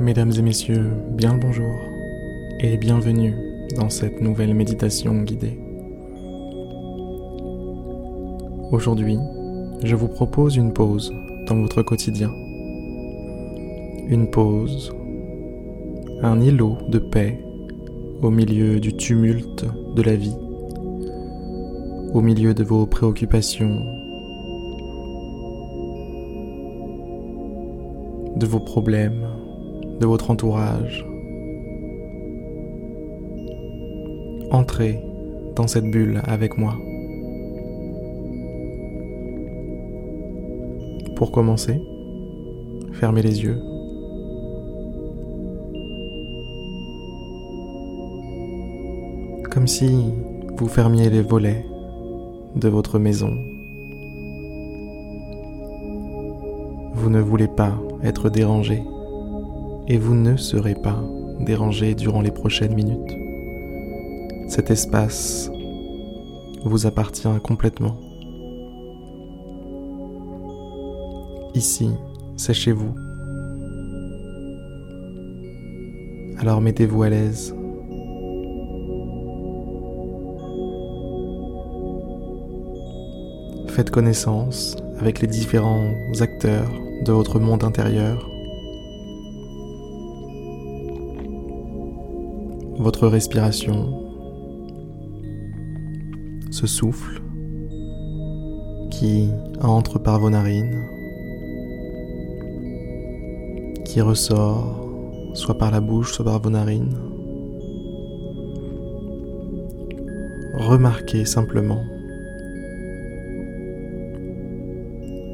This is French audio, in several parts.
Mesdames et messieurs, bien le bonjour et bienvenue dans cette nouvelle méditation guidée. Aujourd'hui, je vous propose une pause dans votre quotidien. Une pause, un îlot de paix au milieu du tumulte de la vie, au milieu de vos préoccupations, de vos problèmes, de votre entourage. Entrez dans cette bulle avec moi. Pour commencer, fermez les yeux. Comme si vous fermiez les volets de votre maison. Vous ne voulez pas être dérangé et vous ne serez pas dérangé durant les prochaines minutes. Cet espace vous appartient complètement. Ici, c'est chez vous. Alors mettez-vous à l'aise. Faites connaissance avec les différents acteurs de votre monde intérieur. Votre respiration, ce souffle qui entre par vos narines, qui ressort soit par la bouche, soit par vos narines. Remarquez simplement.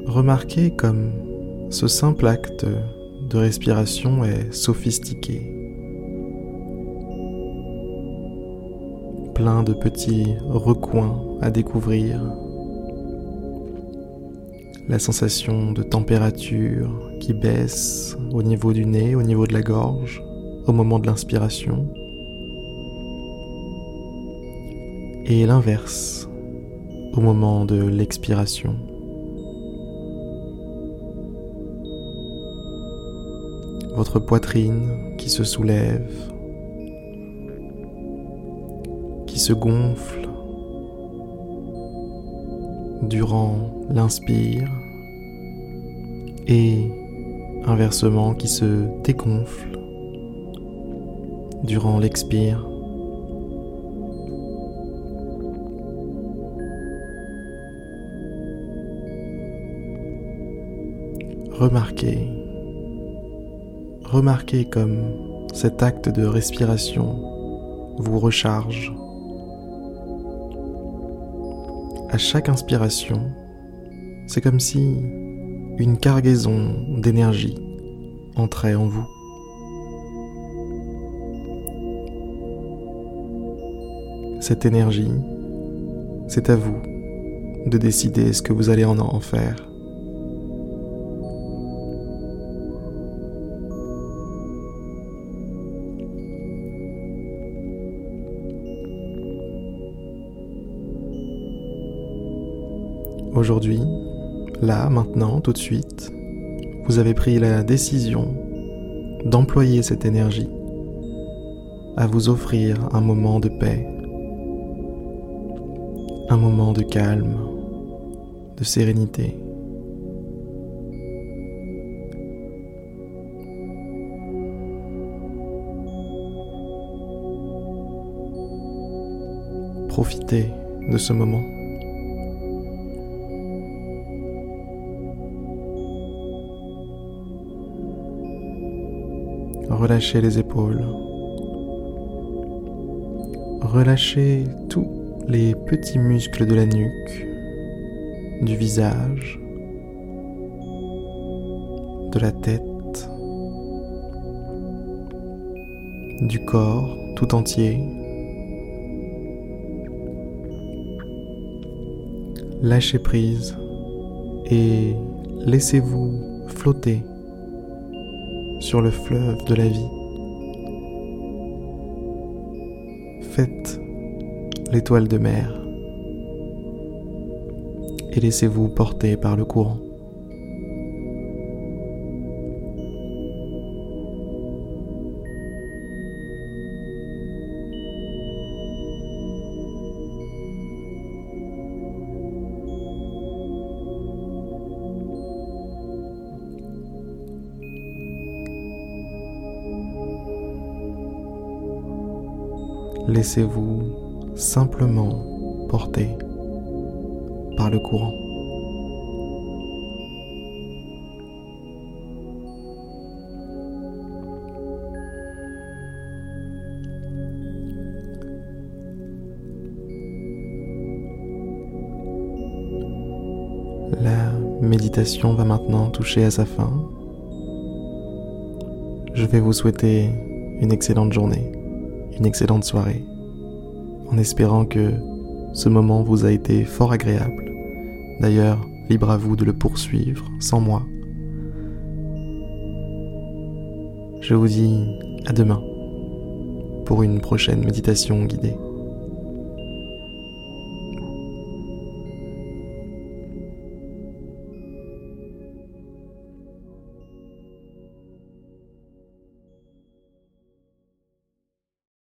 Remarquez comme ce simple acte de respiration est sophistiqué. Plein de petits recoins à découvrir. La sensation de température qui baisse au niveau du nez, au niveau de la gorge, au moment de l'inspiration. Et l'inverse au moment de l'expiration. Votre poitrine qui se soulève qui se gonfle durant l'inspire et inversement qui se dégonfle durant l'expire. Remarquez, remarquez comme cet acte de respiration vous recharge à chaque inspiration, c'est comme si une cargaison d'énergie entrait en vous. Cette énergie, c'est à vous de décider ce que vous allez en faire. Aujourd'hui, là, maintenant, tout de suite, vous avez pris la décision d'employer cette énergie à vous offrir un moment de paix, un moment de calme, de sérénité. Profitez de ce moment. Relâchez les épaules. Relâchez tous les petits muscles de la nuque, du visage, de la tête, du corps tout entier. Lâchez prise et laissez-vous flotter sur le fleuve de la vie. Faites l'étoile de mer et laissez-vous porter par le courant. Laissez-vous simplement porter par le courant. La méditation va maintenant toucher à sa fin. Je vais vous souhaiter une excellente journée, une excellente soirée, en espérant que ce moment vous a été fort agréable. D'ailleurs, libre à vous de le poursuivre sans moi. Je vous dis à demain pour une prochaine méditation guidée.